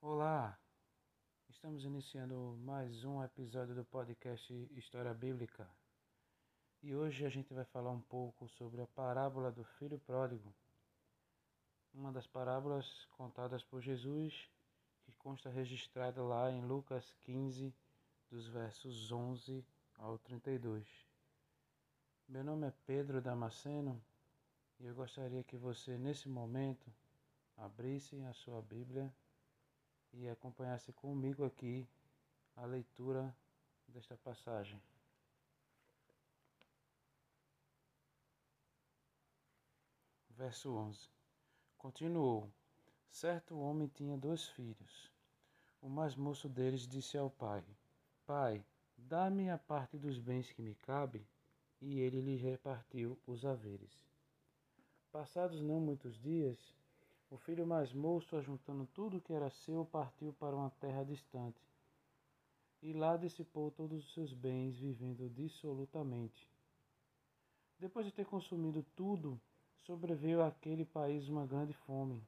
Olá, estamos iniciando mais um episódio do podcast História Bíblica e hoje a gente vai falar um pouco sobre a parábola do filho pródigo, uma das parábolas contadas por Jesus que consta registrada lá em Lucas 15, dos versos 11 ao 32. Meu nome é Pedro Damasceno e eu gostaria que você, nesse momento, abrisse a sua Bíblia e acompanhasse comigo aqui a leitura desta passagem. Verso 11 Continuou: Certo homem tinha dois filhos. O mais moço deles disse ao pai: Pai, dá-me a parte dos bens que me cabe. E ele lhe repartiu os haveres. Passados não muitos dias, o filho mais moço, ajuntando tudo que era seu, partiu para uma terra distante. E lá dissipou todos os seus bens, vivendo dissolutamente. Depois de ter consumido tudo, sobreveio àquele país uma grande fome,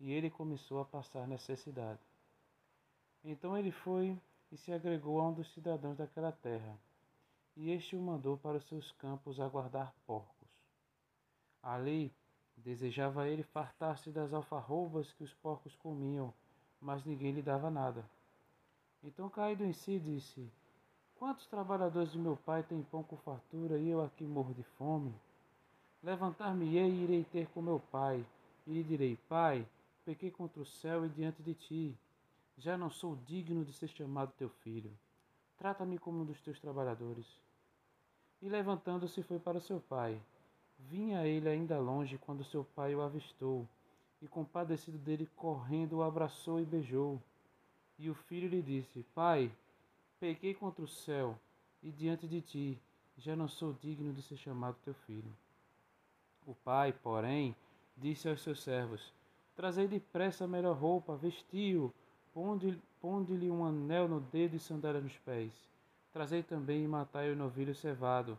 e ele começou a passar necessidade. Então ele foi e se agregou a um dos cidadãos daquela terra, e este o mandou para os seus campos a guardar porcos. Ali Desejava ele fartar-se das alfarrobas que os porcos comiam, mas ninguém lhe dava nada. Então, caído em si, disse: Quantos trabalhadores de meu pai têm pão com fartura e eu aqui morro de fome? Levantar-me-ei e irei ter com meu pai, e lhe direi: Pai, pequei contra o céu e diante de ti. Já não sou digno de ser chamado teu filho. Trata-me como um dos teus trabalhadores. E levantando-se foi para seu pai. Vinha ele ainda longe quando seu pai o avistou, e compadecido dele, correndo, o abraçou e beijou. E o filho lhe disse: Pai, pequei contra o céu e diante de ti, já não sou digno de ser chamado teu filho. O pai, porém, disse aos seus servos: Trazei depressa a melhor roupa, vestiu, ponde-lhe um anel no dedo e sandália nos pés. Trazei também e matai o novilho cevado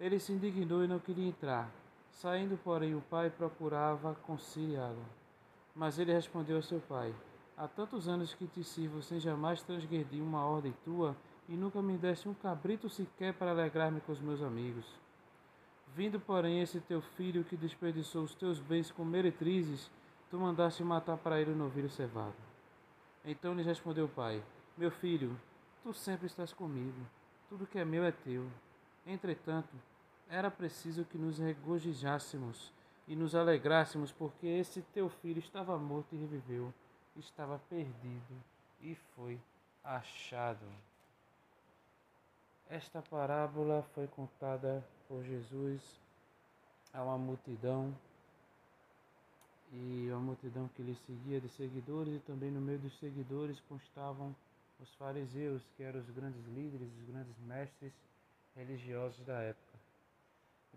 Ele se indignou e não queria entrar. Saindo, porém, o pai procurava conciliá-lo. Mas ele respondeu a seu pai: Há tantos anos que te sirvo sem jamais transgredir uma ordem tua, e nunca me deste um cabrito sequer para alegrar-me com os meus amigos. Vindo, porém, esse teu filho que desperdiçou os teus bens com meretrizes, tu mandaste matar para ele o novilho cevado. Então lhe respondeu o pai: Meu filho, tu sempre estás comigo, tudo que é meu é teu. Entretanto, era preciso que nos regozijássemos e nos alegrássemos, porque esse teu filho estava morto e reviveu, estava perdido e foi achado. Esta parábola foi contada por Jesus a uma multidão e uma multidão que lhe seguia de seguidores e também no meio dos seguidores constavam os fariseus, que eram os grandes líderes, os grandes mestres religiosos da época.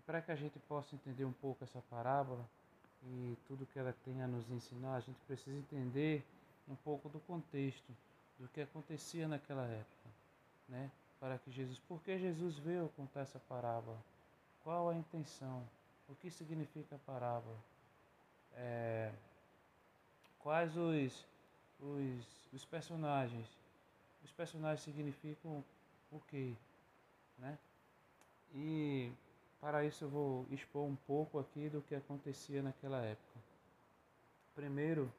Para que a gente possa entender um pouco essa parábola e tudo que ela tem a nos ensinar, a gente precisa entender um pouco do contexto, do que acontecia naquela época, né? Para que Jesus, por que Jesus veio contar essa parábola? Qual a intenção? O que significa a parábola? É, quais os, os, os personagens? Os personagens significam o que? né? E para isso eu vou expor um pouco aqui do que acontecia naquela época. Primeiro,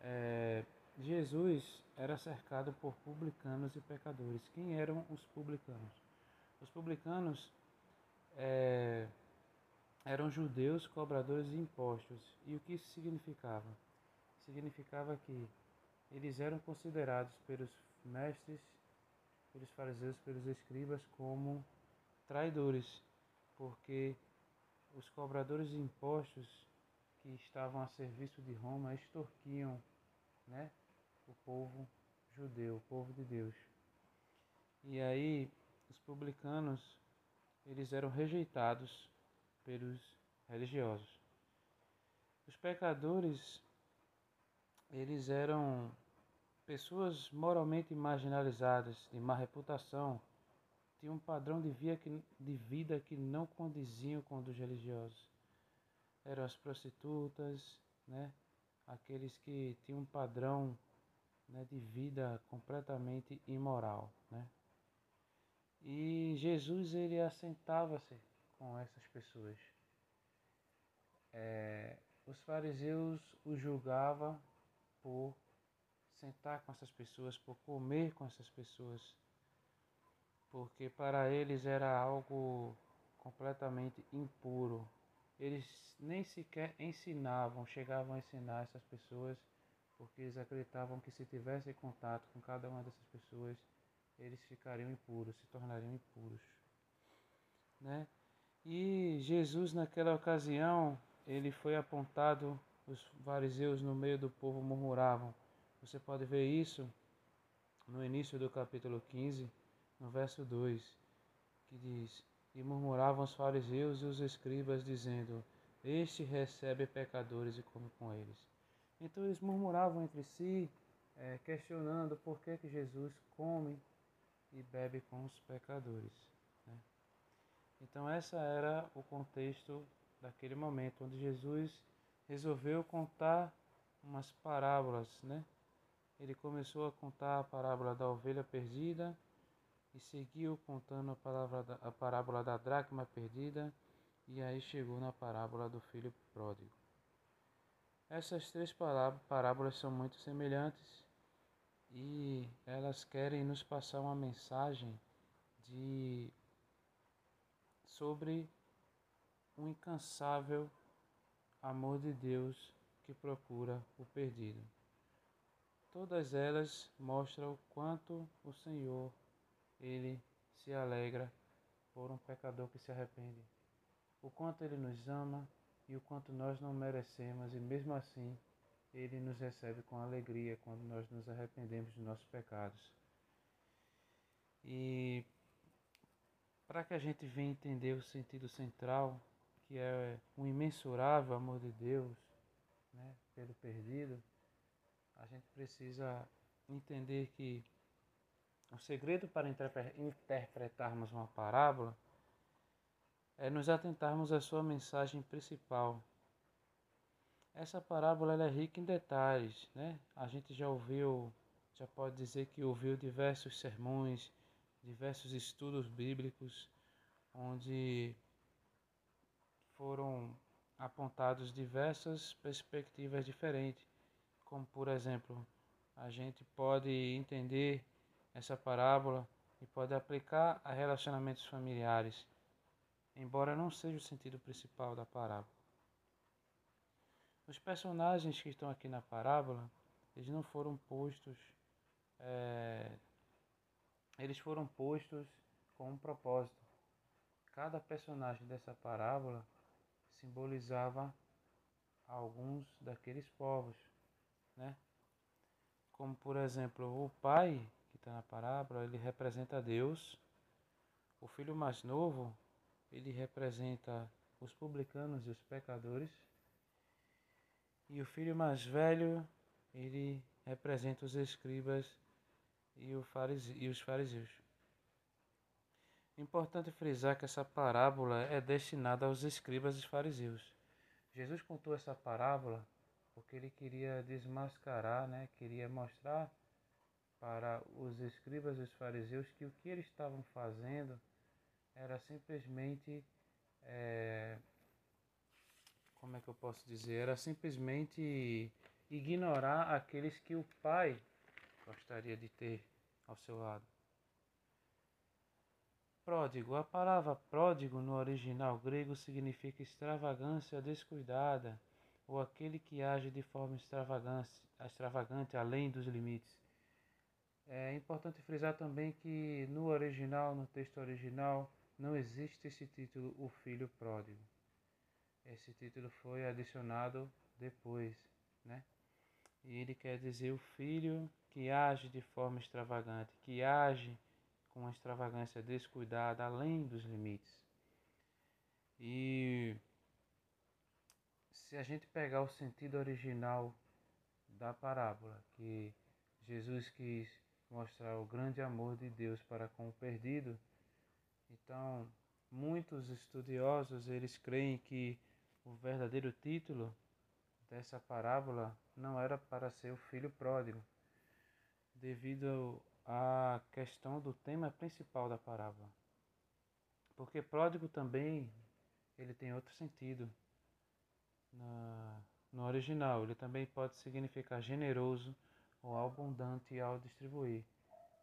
é, Jesus era cercado por publicanos e pecadores. Quem eram os publicanos? Os publicanos é, eram judeus cobradores de impostos. E o que isso significava? Significava que eles eram considerados pelos mestres pelos fariseus, pelos escribas como traidores, porque os cobradores de impostos que estavam a serviço de Roma extorquiam, né, o povo judeu, o povo de Deus. E aí os publicanos eles eram rejeitados pelos religiosos. Os pecadores eles eram pessoas moralmente marginalizadas, de má reputação, tinham um padrão de, via que, de vida que não condiziam com o dos religiosos. Eram as prostitutas, né? aqueles que tinham um padrão né, de vida completamente imoral. Né? E Jesus ele assentava-se com essas pessoas. É, os fariseus o julgavam por sentar com essas pessoas, por comer com essas pessoas, porque para eles era algo completamente impuro. Eles nem sequer ensinavam, chegavam a ensinar essas pessoas, porque eles acreditavam que se tivessem contato com cada uma dessas pessoas, eles ficariam impuros, se tornariam impuros. Né? E Jesus, naquela ocasião, ele foi apontado, os fariseus no meio do povo murmuravam. Você pode ver isso no início do capítulo 15, no verso 2, que diz: E murmuravam os fariseus e os escribas, dizendo: Este recebe pecadores e come com eles. Então eles murmuravam entre si, é, questionando por que, que Jesus come e bebe com os pecadores. Né? Então, essa era o contexto daquele momento, onde Jesus resolveu contar umas parábolas. Né? Ele começou a contar a parábola da ovelha perdida e seguiu contando a, palavra da, a parábola da dracma perdida e aí chegou na parábola do filho pródigo. Essas três parábolas são muito semelhantes e elas querem nos passar uma mensagem de sobre um incansável amor de Deus que procura o perdido. Todas elas mostram o quanto o Senhor ele se alegra por um pecador que se arrepende, o quanto ele nos ama e o quanto nós não merecemos e mesmo assim ele nos recebe com alegria quando nós nos arrependemos dos nossos pecados. E para que a gente venha entender o sentido central, que é o imensurável amor de Deus né, pelo perdido, a gente precisa entender que o segredo para interpretarmos uma parábola é nos atentarmos à sua mensagem principal, essa parábola é rica em detalhes, né? A gente já ouviu, já pode dizer que ouviu diversos sermões, diversos estudos bíblicos, onde foram apontados diversas perspectivas diferentes, como por exemplo, a gente pode entender essa parábola e pode aplicar a relacionamentos familiares, embora não seja o sentido principal da parábola. Os personagens que estão aqui na parábola, eles não foram postos, é, eles foram postos com um propósito. Cada personagem dessa parábola simbolizava alguns daqueles povos, né? Como por exemplo, o pai que está na parábola, ele representa Deus. O filho mais novo, ele representa os publicanos e os pecadores. E o filho mais velho, ele representa os escribas e, e os fariseus. Importante frisar que essa parábola é destinada aos escribas e fariseus. Jesus contou essa parábola porque ele queria desmascarar, né? queria mostrar para os escribas e os fariseus que o que eles estavam fazendo era simplesmente é, como é que eu posso dizer? Era simplesmente ignorar aqueles que o pai gostaria de ter ao seu lado. Pródigo. A palavra pródigo no original grego significa extravagância descuidada ou aquele que age de forma extravagante além dos limites. É importante frisar também que no original, no texto original, não existe esse título, o filho pródigo. Esse título foi adicionado depois, né? E ele quer dizer o filho que age de forma extravagante, que age com uma extravagância descuidada, além dos limites. E se a gente pegar o sentido original da parábola, que Jesus quis mostrar o grande amor de Deus para com o perdido, então muitos estudiosos eles creem que o verdadeiro título dessa parábola não era para ser o filho pródigo, devido à questão do tema principal da parábola. Porque pródigo também ele tem outro sentido na, no original. Ele também pode significar generoso ou abundante ao distribuir.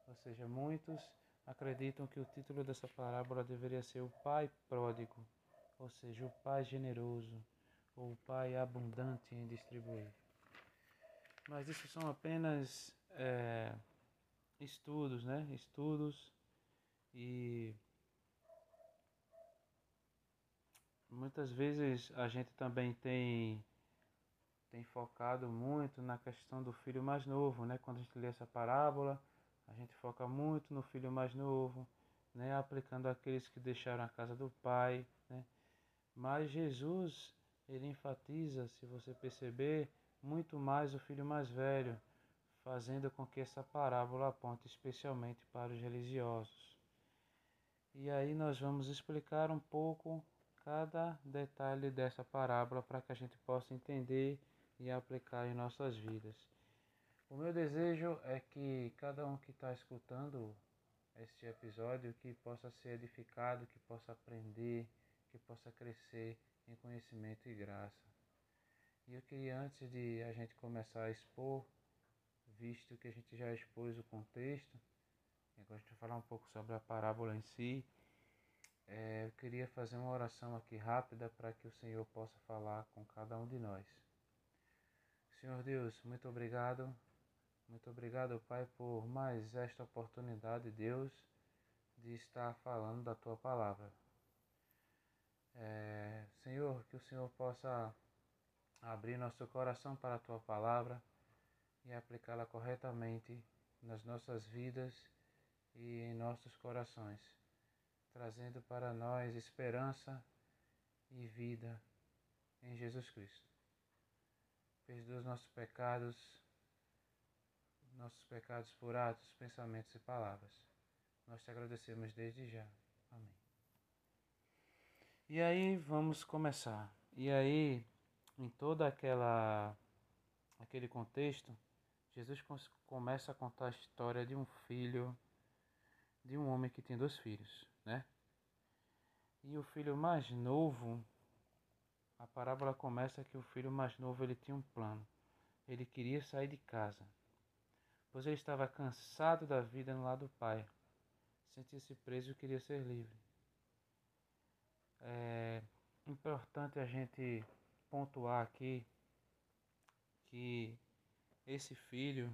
Ou seja, muitos acreditam que o título dessa parábola deveria ser o Pai Pródigo, ou seja, o Pai generoso, ou o Pai abundante em distribuir. Mas isso são apenas é, estudos, né? Estudos e muitas vezes a gente também tem tem focado muito na questão do filho mais novo, né? Quando a gente lê essa parábola, a gente foca muito no filho mais novo, né? Aplicando aqueles que deixaram a casa do pai, né? Mas Jesus, ele enfatiza, se você perceber, muito mais o filho mais velho, fazendo com que essa parábola aponte especialmente para os religiosos. E aí nós vamos explicar um pouco cada detalhe dessa parábola para que a gente possa entender e aplicar em nossas vidas. O meu desejo é que cada um que está escutando este episódio que possa ser edificado, que possa aprender, que possa crescer em conhecimento e graça. E eu queria antes de a gente começar a expor, visto que a gente já expôs o contexto, eu gosto de falar um pouco sobre a parábola em si. É, eu queria fazer uma oração aqui rápida para que o Senhor possa falar com cada um de nós. Senhor Deus, muito obrigado. Muito obrigado, Pai, por mais esta oportunidade, Deus, de estar falando da tua palavra. É, Senhor, que o Senhor possa abrir nosso coração para a tua palavra e aplicá-la corretamente nas nossas vidas e em nossos corações trazendo para nós esperança e vida em Jesus Cristo. Perdoa os nossos pecados, nossos pecados por atos, pensamentos e palavras. Nós te agradecemos desde já. Amém. E aí vamos começar. E aí, em toda aquela aquele contexto, Jesus começa a contar a história de um filho, de um homem que tem dois filhos né? E o filho mais novo, a parábola começa que o filho mais novo ele tinha um plano. Ele queria sair de casa, pois ele estava cansado da vida no lado do pai. Sentia-se preso e queria ser livre. É importante a gente pontuar aqui que esse filho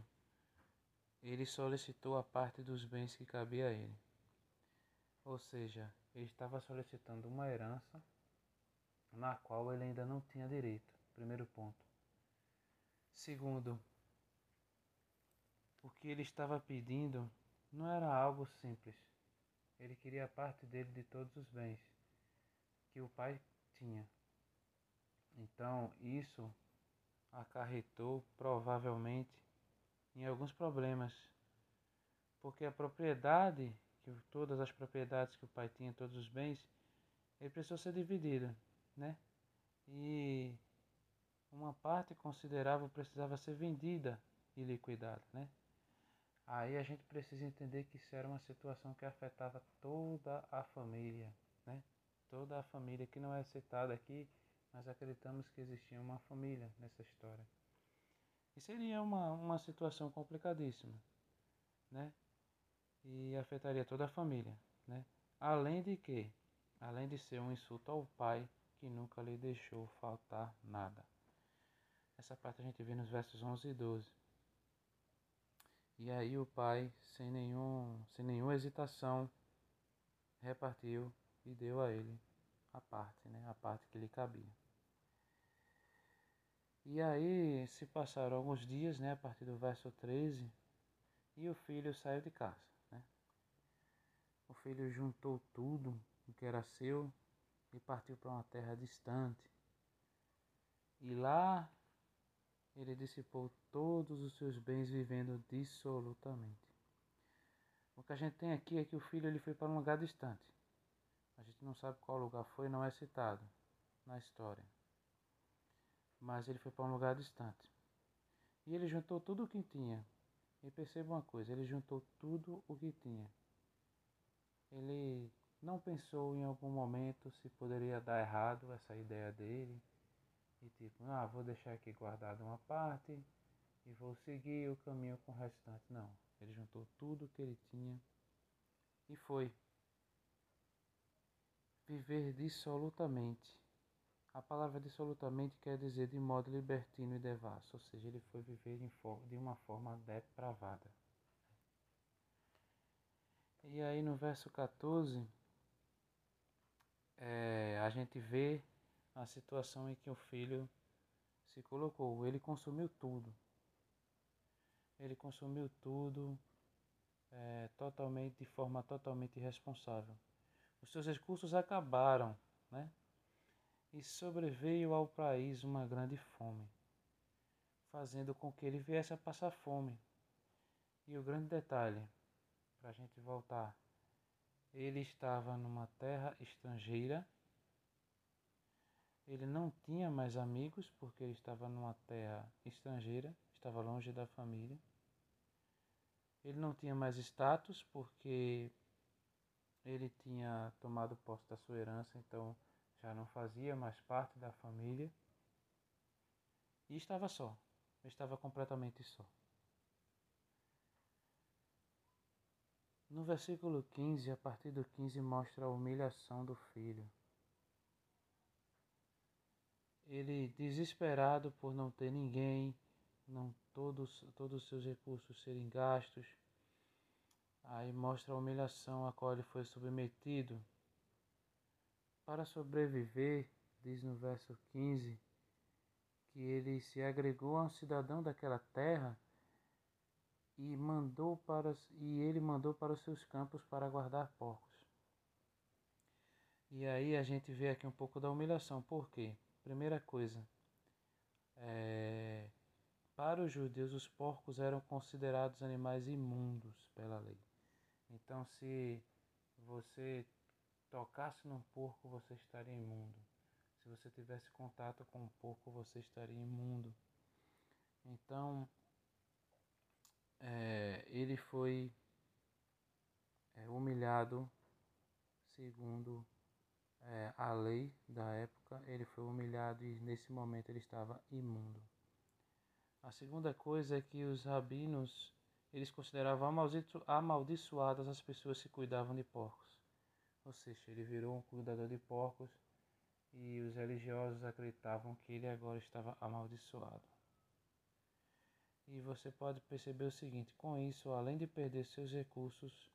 ele solicitou a parte dos bens que cabia a ele. Ou seja, ele estava solicitando uma herança na qual ele ainda não tinha direito. Primeiro ponto. Segundo, o que ele estava pedindo não era algo simples. Ele queria a parte dele de todos os bens que o pai tinha. Então, isso acarretou provavelmente em alguns problemas, porque a propriedade que todas as propriedades que o pai tinha, todos os bens, ele precisou ser dividido, né? E uma parte considerável precisava ser vendida e liquidada, né? Aí a gente precisa entender que isso era uma situação que afetava toda a família, né? Toda a família que não é citada aqui, mas acreditamos que existia uma família nessa história. E seria uma, uma situação complicadíssima, né? e afetaria toda a família, né? Além de que, além de ser um insulto ao pai que nunca lhe deixou faltar nada. Essa parte a gente vê nos versos 11 e 12. E aí o pai, sem, nenhum, sem nenhuma hesitação, repartiu e deu a ele a parte, né? A parte que lhe cabia. E aí se passaram alguns dias, né, a partir do verso 13, e o filho saiu de casa. Né? O filho juntou tudo o que era seu e partiu para uma terra distante. E lá ele dissipou todos os seus bens vivendo dissolutamente. O que a gente tem aqui é que o filho ele foi para um lugar distante. A gente não sabe qual lugar foi, não é citado na história mas ele foi para um lugar distante. E ele juntou tudo o que tinha. E perceba uma coisa, ele juntou tudo o que tinha. Ele não pensou em algum momento se poderia dar errado essa ideia dele. E tipo, ah, vou deixar aqui guardado uma parte e vou seguir o caminho com o restante. Não, ele juntou tudo o que ele tinha e foi viver dissolutamente a palavra dissolutamente quer dizer de modo libertino e devasso, ou seja, ele foi viver de uma forma depravada. E aí no verso 14, é, a gente vê a situação em que o filho se colocou. Ele consumiu tudo. Ele consumiu tudo é, totalmente, de forma totalmente irresponsável. Os seus recursos acabaram, né? e sobreveio ao país uma grande fome, fazendo com que ele viesse a passar fome. E o grande detalhe, para a gente voltar, ele estava numa terra estrangeira, ele não tinha mais amigos porque ele estava numa terra estrangeira, estava longe da família. Ele não tinha mais status porque ele tinha tomado posse da sua herança, então já não fazia mais parte da família e estava só, estava completamente só. No versículo 15, a partir do 15, mostra a humilhação do filho. Ele, desesperado por não ter ninguém, não todos, todos os seus recursos serem gastos, aí mostra a humilhação a qual ele foi submetido para sobreviver, diz no verso 15, que ele se agregou a um cidadão daquela terra e mandou para e ele mandou para os seus campos para guardar porcos. E aí a gente vê aqui um pouco da humilhação. Por quê? Primeira coisa, é, para os judeus os porcos eram considerados animais imundos pela lei. Então se você tocasse num porco, você estaria imundo. Se você tivesse contato com um porco, você estaria imundo. Então, é, ele foi é, humilhado segundo é, a lei da época, ele foi humilhado e nesse momento ele estava imundo. A segunda coisa é que os rabinos eles consideravam amaldiçoadas as pessoas que cuidavam de porcos. Ou seja, ele virou um cuidador de porcos e os religiosos acreditavam que ele agora estava amaldiçoado. E você pode perceber o seguinte: com isso, além de perder seus recursos,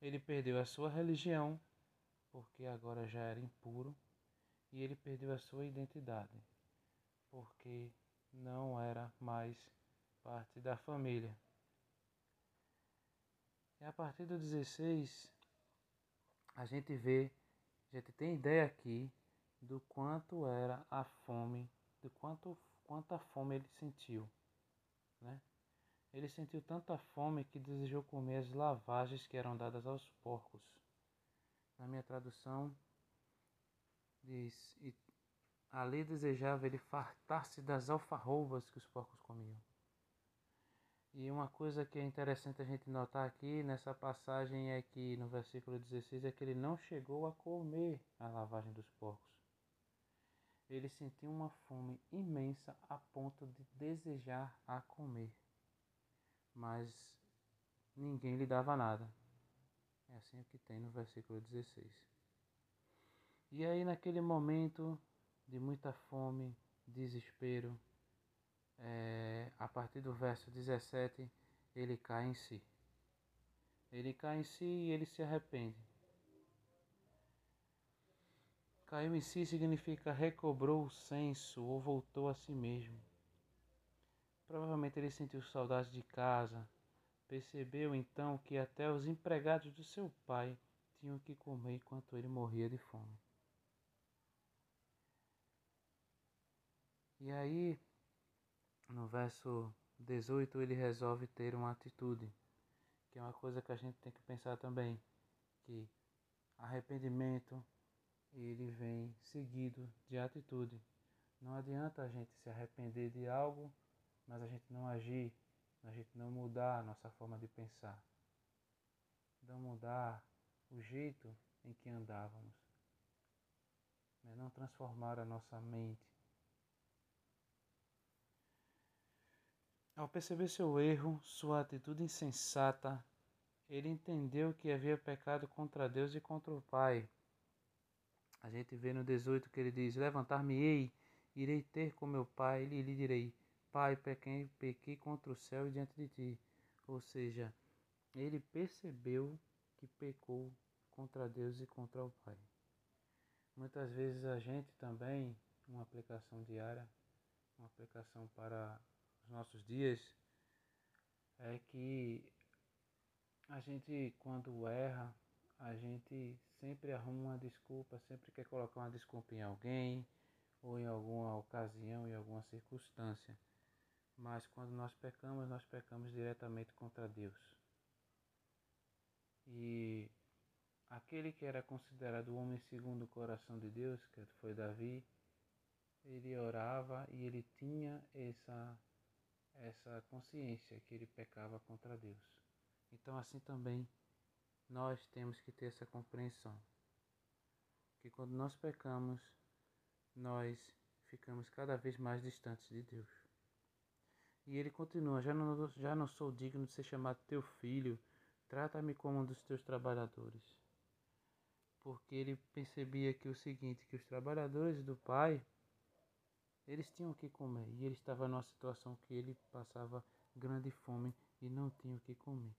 ele perdeu a sua religião, porque agora já era impuro, e ele perdeu a sua identidade, porque não era mais parte da família. E a partir do 16, a gente vê, a gente tem ideia aqui do quanto era a fome, do quanto quanta fome ele sentiu, né? Ele sentiu tanta fome que desejou comer as lavagens que eram dadas aos porcos. Na minha tradução diz: e ali desejava ele fartar-se das alfarrobas que os porcos comiam. E uma coisa que é interessante a gente notar aqui nessa passagem é que no versículo 16 é que ele não chegou a comer a lavagem dos porcos. Ele sentiu uma fome imensa a ponto de desejar a comer. Mas ninguém lhe dava nada. É assim que tem no versículo 16. E aí naquele momento de muita fome, desespero, é, a partir do verso 17, ele cai em si. Ele cai em si e ele se arrepende. Caiu em si significa recobrou o senso ou voltou a si mesmo. Provavelmente ele sentiu saudade de casa. Percebeu então que até os empregados do seu pai tinham que comer enquanto ele morria de fome. E aí, no verso 18, ele resolve ter uma atitude, que é uma coisa que a gente tem que pensar também, que arrependimento ele vem seguido de atitude. Não adianta a gente se arrepender de algo, mas a gente não agir, a gente não mudar a nossa forma de pensar, não mudar o jeito em que andávamos, não transformar a nossa mente. Ao perceber seu erro, sua atitude insensata, ele entendeu que havia pecado contra Deus e contra o Pai. A gente vê no 18 que ele diz: Levantar-me-ei, irei ter com meu Pai, e lhe direi: Pai, pequei, pequei contra o céu e diante de ti. Ou seja, ele percebeu que pecou contra Deus e contra o Pai. Muitas vezes a gente também, uma aplicação diária, uma aplicação para os nossos dias, é que a gente, quando erra, a gente sempre arruma uma desculpa, sempre quer colocar uma desculpa em alguém ou em alguma ocasião, em alguma circunstância. Mas quando nós pecamos, nós pecamos diretamente contra Deus. E aquele que era considerado o homem segundo o coração de Deus, que foi Davi, ele orava e ele tinha essa essa consciência que ele pecava contra Deus. Então assim também nós temos que ter essa compreensão que quando nós pecamos, nós ficamos cada vez mais distantes de Deus. E ele continua: já não, já não sou digno de ser chamado teu filho, trata-me como um dos teus trabalhadores porque ele percebia que o seguinte, que os trabalhadores do pai, eles tinham o que comer, e ele estava numa situação que ele passava grande fome e não tinha o que comer.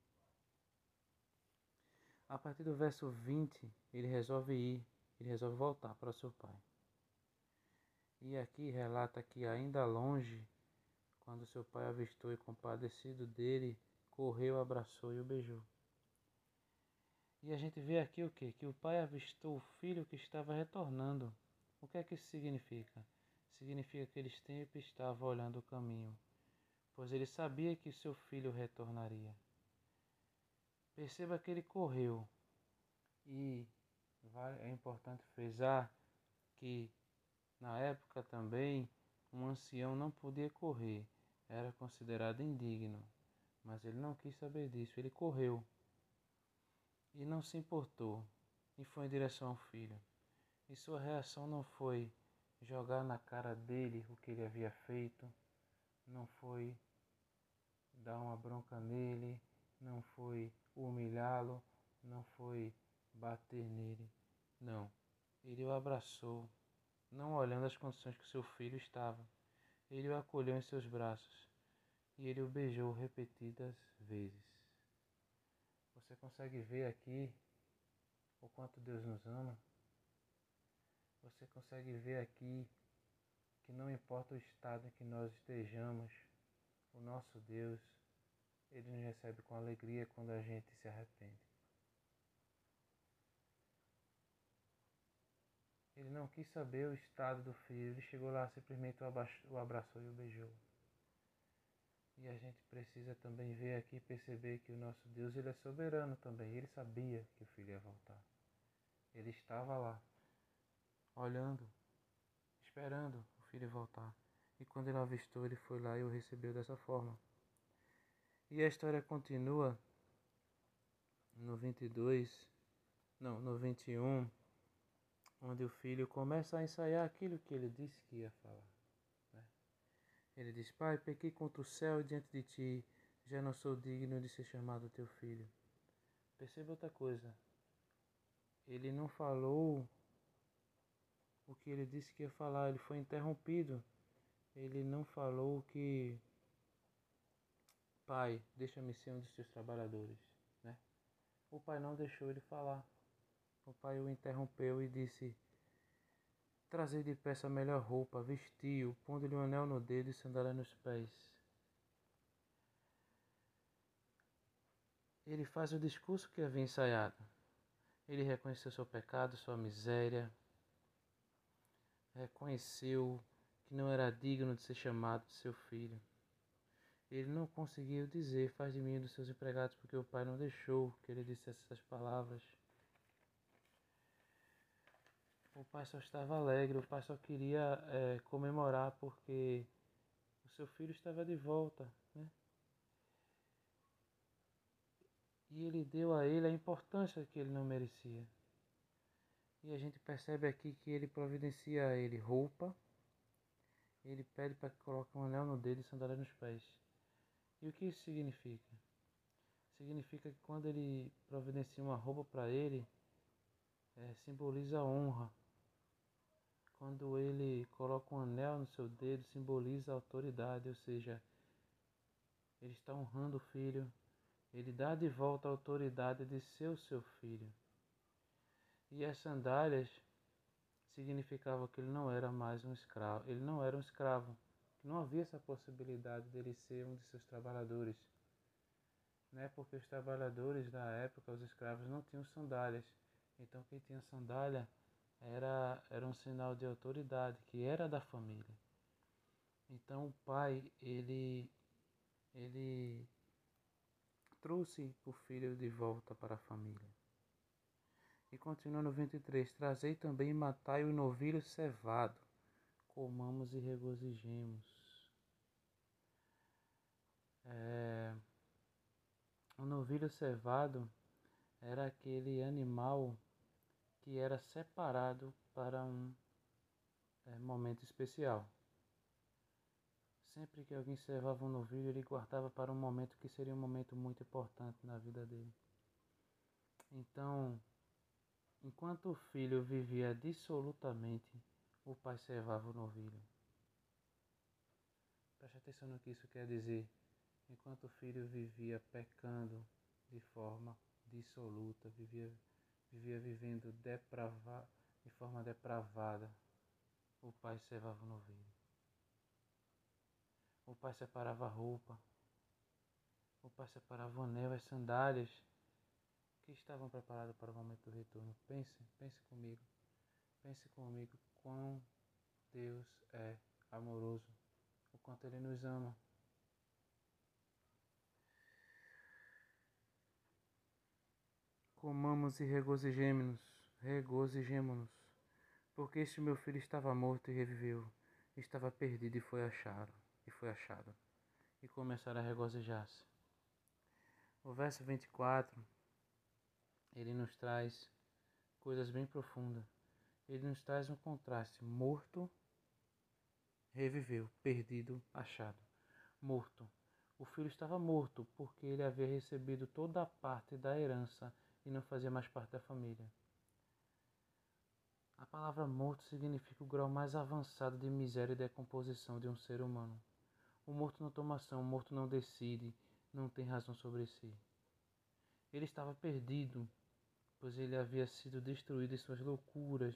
A partir do verso 20, ele resolve ir, ele resolve voltar para seu pai. E aqui relata que ainda longe, quando seu pai avistou e compadecido dele, correu, abraçou e o beijou. E a gente vê aqui o que? Que o pai avistou o filho que estava retornando. O que é que isso significa? Significa que ele sempre estava olhando o caminho, pois ele sabia que seu filho retornaria. Perceba que ele correu. E é importante frisar que na época também um ancião não podia correr, era considerado indigno. Mas ele não quis saber disso, ele correu e não se importou e foi em direção ao filho. E sua reação não foi jogar na cara dele o que ele havia feito, não foi dar uma bronca nele, não foi humilhá-lo, não foi bater nele. Não. Ele o abraçou, não olhando as condições que seu filho estava. Ele o acolheu em seus braços e ele o beijou repetidas vezes. Você consegue ver aqui o quanto Deus nos ama? Você consegue ver aqui que não importa o estado em que nós estejamos, o nosso Deus, Ele nos recebe com alegria quando a gente se arrepende. Ele não quis saber o estado do filho, ele chegou lá, simplesmente o abraçou e o beijou. E a gente precisa também ver aqui perceber que o nosso Deus ele é soberano também. Ele sabia que o filho ia voltar. Ele estava lá, olhando, esperando o filho voltar. E quando ele avistou, ele foi lá e o recebeu dessa forma. E a história continua no 22, não, no 21, onde o filho começa a ensaiar aquilo que ele disse que ia falar. Ele diz: Pai, pequei contra o céu e diante de ti, já não sou digno de ser chamado teu filho. Perceba outra coisa. Ele não falou o que ele disse que ia falar, ele foi interrompido. Ele não falou que Pai, deixa-me ser um dos teus trabalhadores. Né? O pai não deixou ele falar. O pai o interrompeu e disse: Trazei de peça a melhor roupa, vestiu, pondo-lhe um anel no dedo e sandália nos pés. Ele faz o discurso que havia ensaiado. Ele reconheceu seu pecado, sua miséria. Reconheceu que não era digno de ser chamado de seu filho. Ele não conseguiu dizer, faz de mim dos seus empregados, porque o pai não deixou que ele dissesse essas palavras. O pai só estava alegre, o pai só queria é, comemorar porque o seu filho estava de volta. Né? E ele deu a ele a importância que ele não merecia. E a gente percebe aqui que ele providencia a ele roupa, ele pede para que coloque um anel no dedo e sandália nos pés. E o que isso significa? Significa que quando ele providencia uma roupa para ele, é, simboliza honra. Quando ele coloca um anel no seu dedo, simboliza autoridade, ou seja, ele está honrando o filho, ele dá de volta a autoridade de ser o seu filho. E as sandálias significava que ele não era mais um escravo, ele não era um escravo, não havia essa possibilidade dele ser um de seus trabalhadores, né? Porque os trabalhadores da época, os escravos não tinham sandálias. Então quem tinha sandália era era um sinal de autoridade, que era da família. Então o pai, ele ele trouxe o filho de volta para a família. E continua no 23: Trazei também matai o novilho cevado, comamos e regozijemos. É, o novilho cevado era aquele animal que era separado para um é, momento especial. Sempre que alguém cevava um novilho, ele guardava para um momento que seria um momento muito importante na vida dele. Então, Enquanto o filho vivia dissolutamente, o pai servava o novilho. Preste atenção no que isso quer dizer. Enquanto o filho vivia pecando de forma dissoluta, vivia, vivia vivendo deprava, de forma depravada, o pai servava o novilho. O pai separava a roupa, o pai separava o anel, as sandálias que estavam preparados para o momento do retorno. Pense, pense comigo. Pense comigo quão Deus é amoroso, o quanto Ele nos ama. Comamos e regozijemos-nos, regozijemos-nos, porque este meu filho estava morto e reviveu, estava perdido e foi achado, e foi achado. E começaram a regozijar-se. O verso 24 ele nos traz coisas bem profundas. Ele nos traz um contraste: morto, reviveu, perdido, achado. Morto. O filho estava morto porque ele havia recebido toda a parte da herança e não fazia mais parte da família. A palavra morto significa o grau mais avançado de miséria e decomposição de um ser humano. O morto não toma ação, o morto não decide, não tem razão sobre si. Ele estava perdido, pois ele havia sido destruído em suas loucuras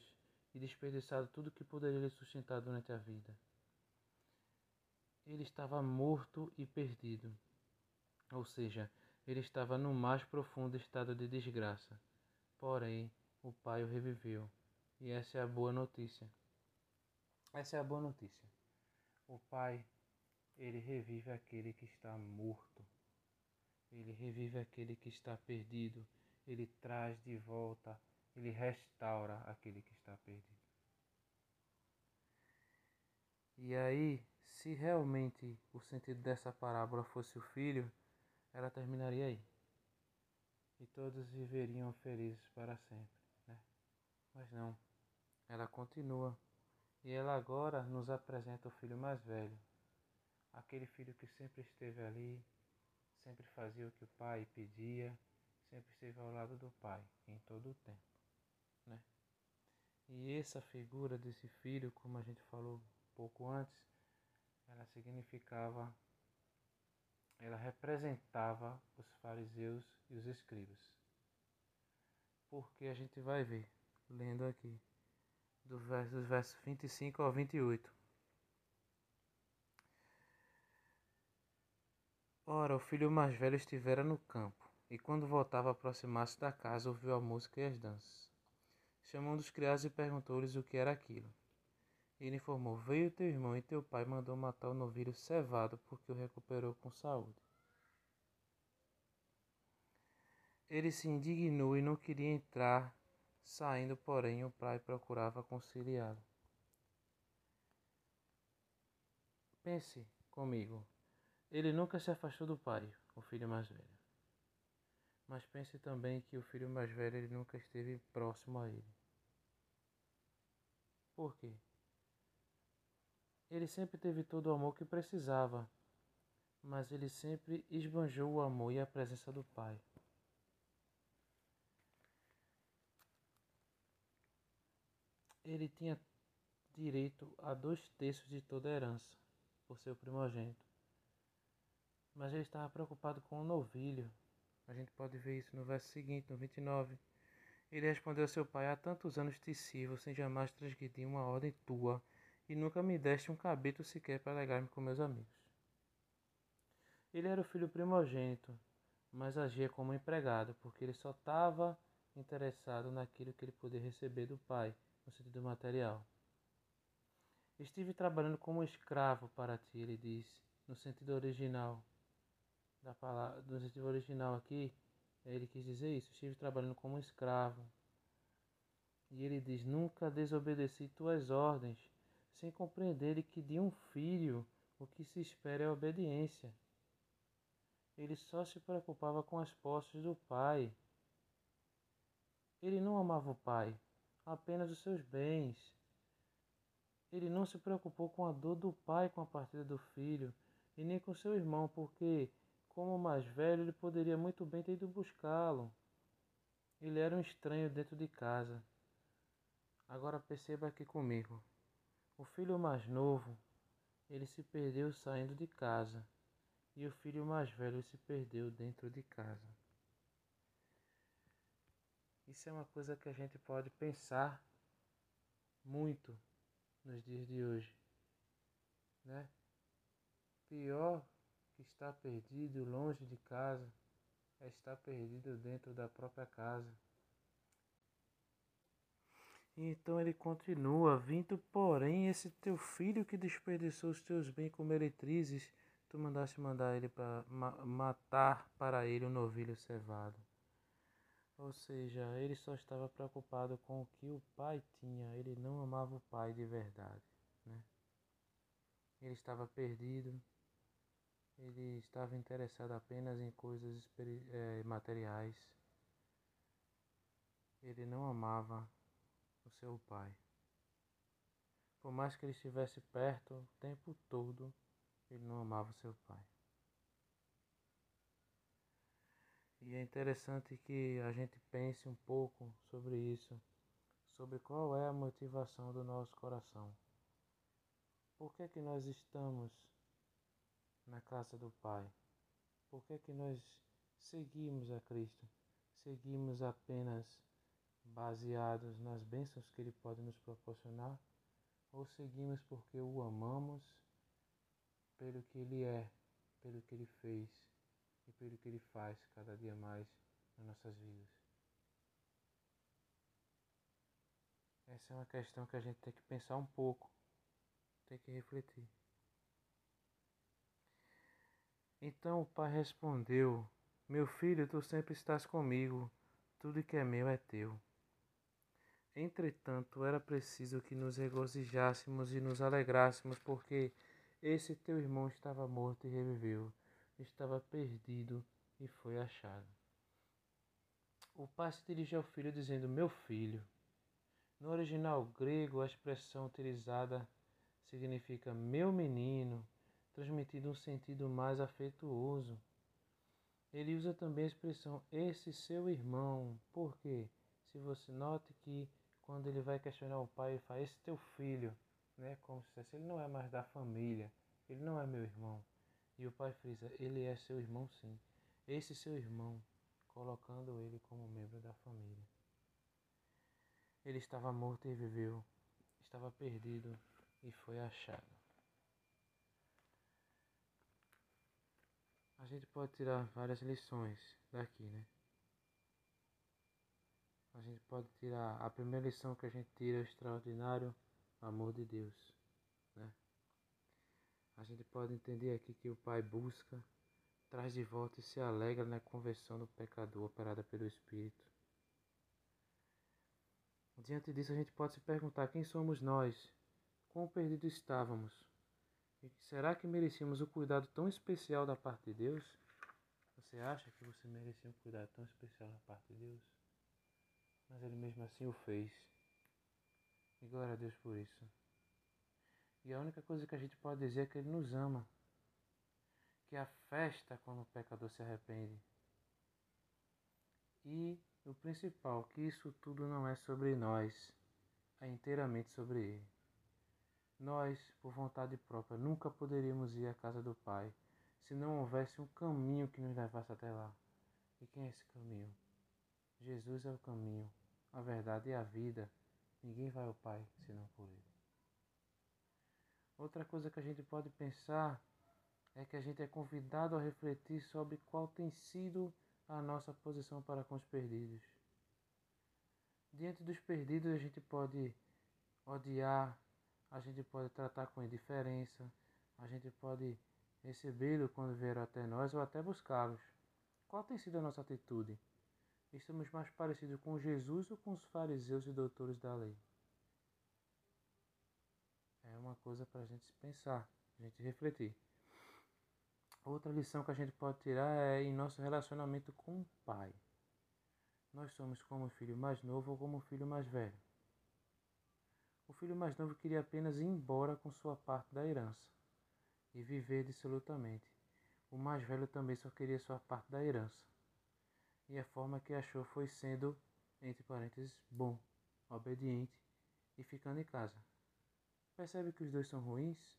e desperdiçado tudo que poderia lhe sustentar durante a vida. Ele estava morto e perdido, ou seja, ele estava no mais profundo estado de desgraça. Porém, o Pai o reviveu, e essa é a boa notícia. Essa é a boa notícia. O Pai, ele revive aquele que está morto. Ele revive aquele que está perdido ele traz de volta, ele restaura aquele que está perdido. E aí, se realmente o sentido dessa parábola fosse o filho, ela terminaria aí. E todos viveriam felizes para sempre. Né? Mas não, ela continua. E ela agora nos apresenta o filho mais velho. Aquele filho que sempre esteve ali, sempre fazia o que o pai pedia sempre esteve ao lado do Pai em todo o tempo, né? E essa figura desse filho, como a gente falou pouco antes, ela significava, ela representava os fariseus e os escribas. Porque a gente vai ver, lendo aqui, do verso, dos versos 25 ao 28. Ora, o filho mais velho estivera no campo e quando voltava a aproximar-se da casa, ouviu a música e as danças. Chamou um dos criados e perguntou-lhes o que era aquilo. Ele informou: Veio teu irmão e teu pai mandou matar o novilho cevado porque o recuperou com saúde. Ele se indignou e não queria entrar, saindo, porém, o pai procurava conciliá-lo. Pense comigo. Ele nunca se afastou do pai, o filho mais velho. Mas pense também que o filho mais velho ele nunca esteve próximo a ele. Por quê? Ele sempre teve todo o amor que precisava, mas ele sempre esbanjou o amor e a presença do pai. Ele tinha direito a dois terços de toda a herança, por ser o primogênito. Mas ele estava preocupado com o novilho. A gente pode ver isso no verso seguinte, no 29. Ele respondeu a seu pai: Há tantos anos te sirvo, sem jamais transgredir uma ordem tua, e nunca me deste um cabrito sequer para alegar-me com meus amigos. Ele era o filho primogênito, mas agia como empregado, porque ele só estava interessado naquilo que ele podia receber do pai no sentido material. Estive trabalhando como escravo para ti, ele disse, no sentido original da palavra, no sentido original aqui, ele quis dizer isso, estive trabalhando como escravo. E ele diz: Nunca desobedeci tuas ordens, sem compreender que de um filho o que se espera é obediência. Ele só se preocupava com as posses do pai. Ele não amava o pai, apenas os seus bens. Ele não se preocupou com a dor do pai com a partida do filho, e nem com seu irmão, porque, como mais velho, ele poderia muito bem ter ido buscá-lo. Ele era um estranho dentro de casa. Agora perceba aqui comigo. O filho mais novo, ele se perdeu saindo de casa, e o filho mais velho se perdeu dentro de casa. Isso é uma coisa que a gente pode pensar muito nos dias de hoje, né? Pior que estar perdido longe de casa é estar perdido dentro da própria casa. Então ele continua: Vindo, porém, esse teu filho que desperdiçou os teus bens com meretrizes, tu mandaste mandar ele para ma matar para ele o um novilho cevado. Ou seja, ele só estava preocupado com o que o pai tinha, ele não amava o pai de verdade. Né? Ele estava perdido, ele estava interessado apenas em coisas é, materiais. Ele não amava o seu pai. Por mais que ele estivesse perto o tempo todo, ele não amava seu pai. E é interessante que a gente pense um pouco sobre isso, sobre qual é a motivação do nosso coração. Por que, que nós estamos na casa do Pai? Por que, que nós seguimos a Cristo? Seguimos apenas baseados nas bênçãos que Ele pode nos proporcionar? Ou seguimos porque o amamos pelo que Ele é, pelo que Ele fez? e pelo que Ele faz cada dia mais nas nossas vidas. Essa é uma questão que a gente tem que pensar um pouco, tem que refletir. Então o pai respondeu: Meu filho, tu sempre estás comigo, tudo que é meu é teu. Entretanto, era preciso que nos regozijássemos e nos alegrássemos, porque esse teu irmão estava morto e reviveu estava perdido e foi achado. O pai se dirigiu ao filho dizendo: Meu filho. No original grego, a expressão utilizada significa meu menino, transmitindo um sentido mais afetuoso. Ele usa também a expressão esse seu irmão, porque se você note que quando ele vai questionar o pai, ele fala esse teu filho, né? Como se ele não é mais da família, ele não é meu irmão. E o pai frisa: Ele é seu irmão, sim. Esse seu irmão, colocando ele como membro da família. Ele estava morto e viveu, estava perdido e foi achado. A gente pode tirar várias lições daqui, né? A gente pode tirar a primeira lição que a gente tira é o extraordinário amor de Deus, né? A gente pode entender aqui que o Pai busca, traz de volta e se alegra na conversão do pecador operada pelo Espírito. Diante disso, a gente pode se perguntar quem somos nós, quão perdidos estávamos, e será que merecíamos o cuidado tão especial da parte de Deus? Você acha que você merecia um cuidado tão especial da parte de Deus? Mas Ele mesmo assim o fez. E glória a Deus por isso. E a única coisa que a gente pode dizer é que Ele nos ama. Que a festa quando o pecador se arrepende. E o principal, que isso tudo não é sobre nós, é inteiramente sobre Ele. Nós, por vontade própria, nunca poderíamos ir à casa do Pai se não houvesse um caminho que nos levasse até lá. E quem é esse caminho? Jesus é o caminho, a verdade e a vida. Ninguém vai ao Pai senão por Ele. Outra coisa que a gente pode pensar é que a gente é convidado a refletir sobre qual tem sido a nossa posição para com os perdidos. Diante dos perdidos, a gente pode odiar, a gente pode tratar com indiferença, a gente pode recebê-lo quando vieram até nós ou até buscá-los. Qual tem sido a nossa atitude? Estamos mais parecidos com Jesus ou com os fariseus e doutores da lei? É uma coisa para a gente pensar, a gente refletir. Outra lição que a gente pode tirar é em nosso relacionamento com o pai. Nós somos como o filho mais novo ou como o filho mais velho. O filho mais novo queria apenas ir embora com sua parte da herança e viver dissolutamente. O mais velho também só queria sua parte da herança. E a forma que achou foi sendo, entre parênteses, bom, obediente e ficando em casa. Percebe que os dois são ruins?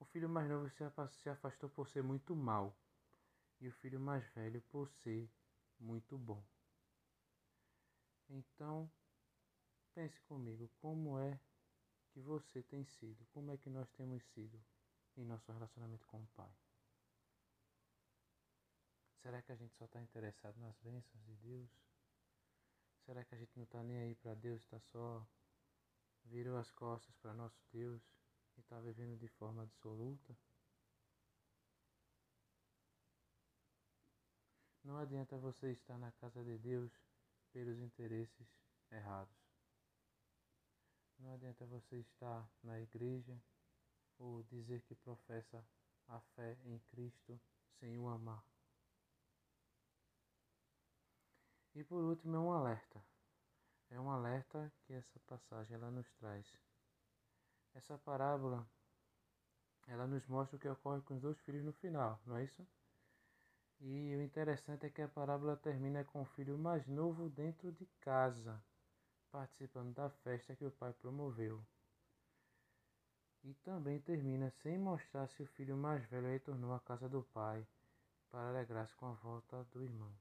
O filho mais novo se afastou por ser muito mal, e o filho mais velho por ser muito bom. Então, pense comigo, como é que você tem sido? Como é que nós temos sido em nosso relacionamento com o Pai? Será que a gente só está interessado nas bênçãos de Deus? Será que a gente não está nem aí para Deus, está só virou as costas para nosso Deus e está vivendo de forma absoluta? Não adianta você estar na casa de Deus pelos interesses errados. Não adianta você estar na igreja ou dizer que professa a fé em Cristo sem o amar. E por último é um alerta. É um alerta que essa passagem ela nos traz. Essa parábola ela nos mostra o que ocorre com os dois filhos no final, não é isso? E o interessante é que a parábola termina com o filho mais novo dentro de casa, participando da festa que o pai promoveu. E também termina sem mostrar se o filho mais velho retornou à casa do pai para alegrar-se com a volta do irmão.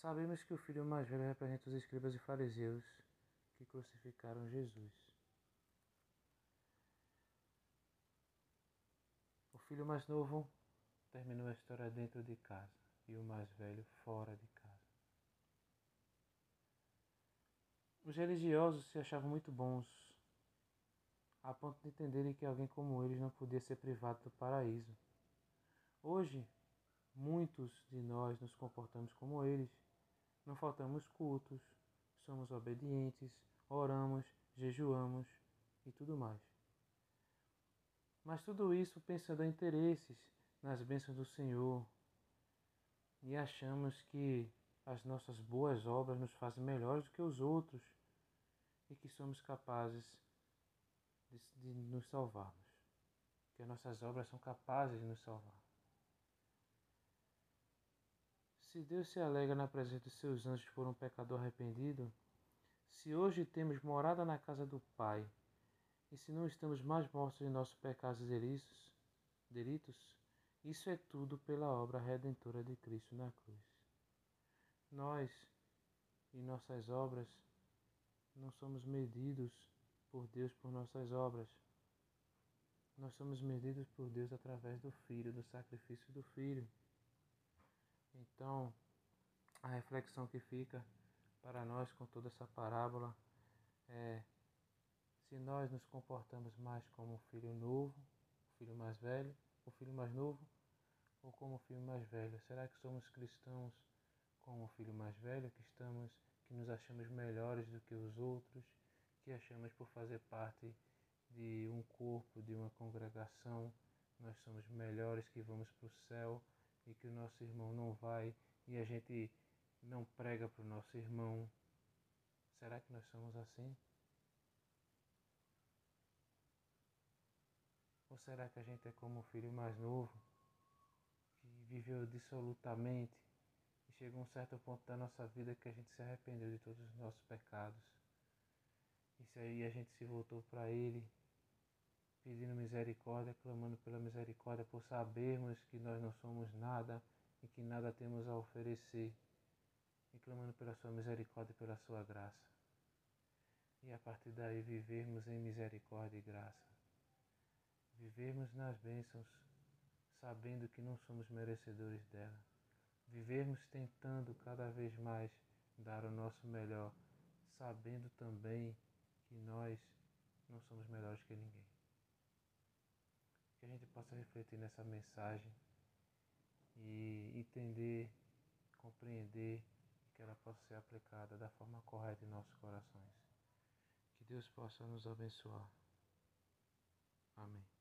Sabemos que o filho mais velho representa os escribas e fariseus que crucificaram Jesus. O filho mais novo terminou a história dentro de casa e o mais velho fora de casa. Os religiosos se achavam muito bons, a ponto de entenderem que alguém como eles não podia ser privado do paraíso. Hoje, muitos de nós nos comportamos como eles. Não faltamos cultos, somos obedientes, oramos, jejuamos e tudo mais. Mas tudo isso pensando em interesses, nas bênçãos do Senhor e achamos que as nossas boas obras nos fazem melhores do que os outros e que somos capazes de, de nos salvarmos, que as nossas obras são capazes de nos salvar. Se Deus se alegra na presença de seus anjos por um pecador arrependido, se hoje temos morada na casa do Pai, e se não estamos mais mortos em nossos pecados delitos, delitos isso é tudo pela obra redentora de Cristo na cruz. Nós e nossas obras não somos medidos por Deus por nossas obras. nós somos medidos por Deus através do Filho, do sacrifício do Filho. Então, a reflexão que fica para nós com toda essa parábola é se nós nos comportamos mais como o filho novo, o filho mais velho, o filho mais novo, ou como o filho mais velho? Será que somos cristãos como o filho mais velho, que estamos, que nos achamos melhores do que os outros, que achamos por fazer parte de um corpo, de uma congregação, nós somos melhores que vamos para o céu e que o nosso irmão não vai e a gente não prega para o nosso irmão. Será que nós somos assim? Ou será que a gente é como o filho mais novo, que viveu dissolutamente e chegou a um certo ponto da nossa vida que a gente se arrependeu de todos os nossos pecados? E aí a gente se voltou para Ele, pedindo misericórdia, clamando pela misericórdia, por sabermos que nós não somos nada e que nada temos a oferecer, e clamando pela Sua misericórdia e pela Sua graça. E a partir daí vivermos em misericórdia e graça vivermos nas bênçãos sabendo que não somos merecedores dela, vivermos tentando cada vez mais dar o nosso melhor, sabendo também que nós não somos melhores que ninguém. Que a gente possa refletir nessa mensagem e entender, compreender que ela possa ser aplicada da forma correta em nossos corações. Que Deus possa nos abençoar. Amém.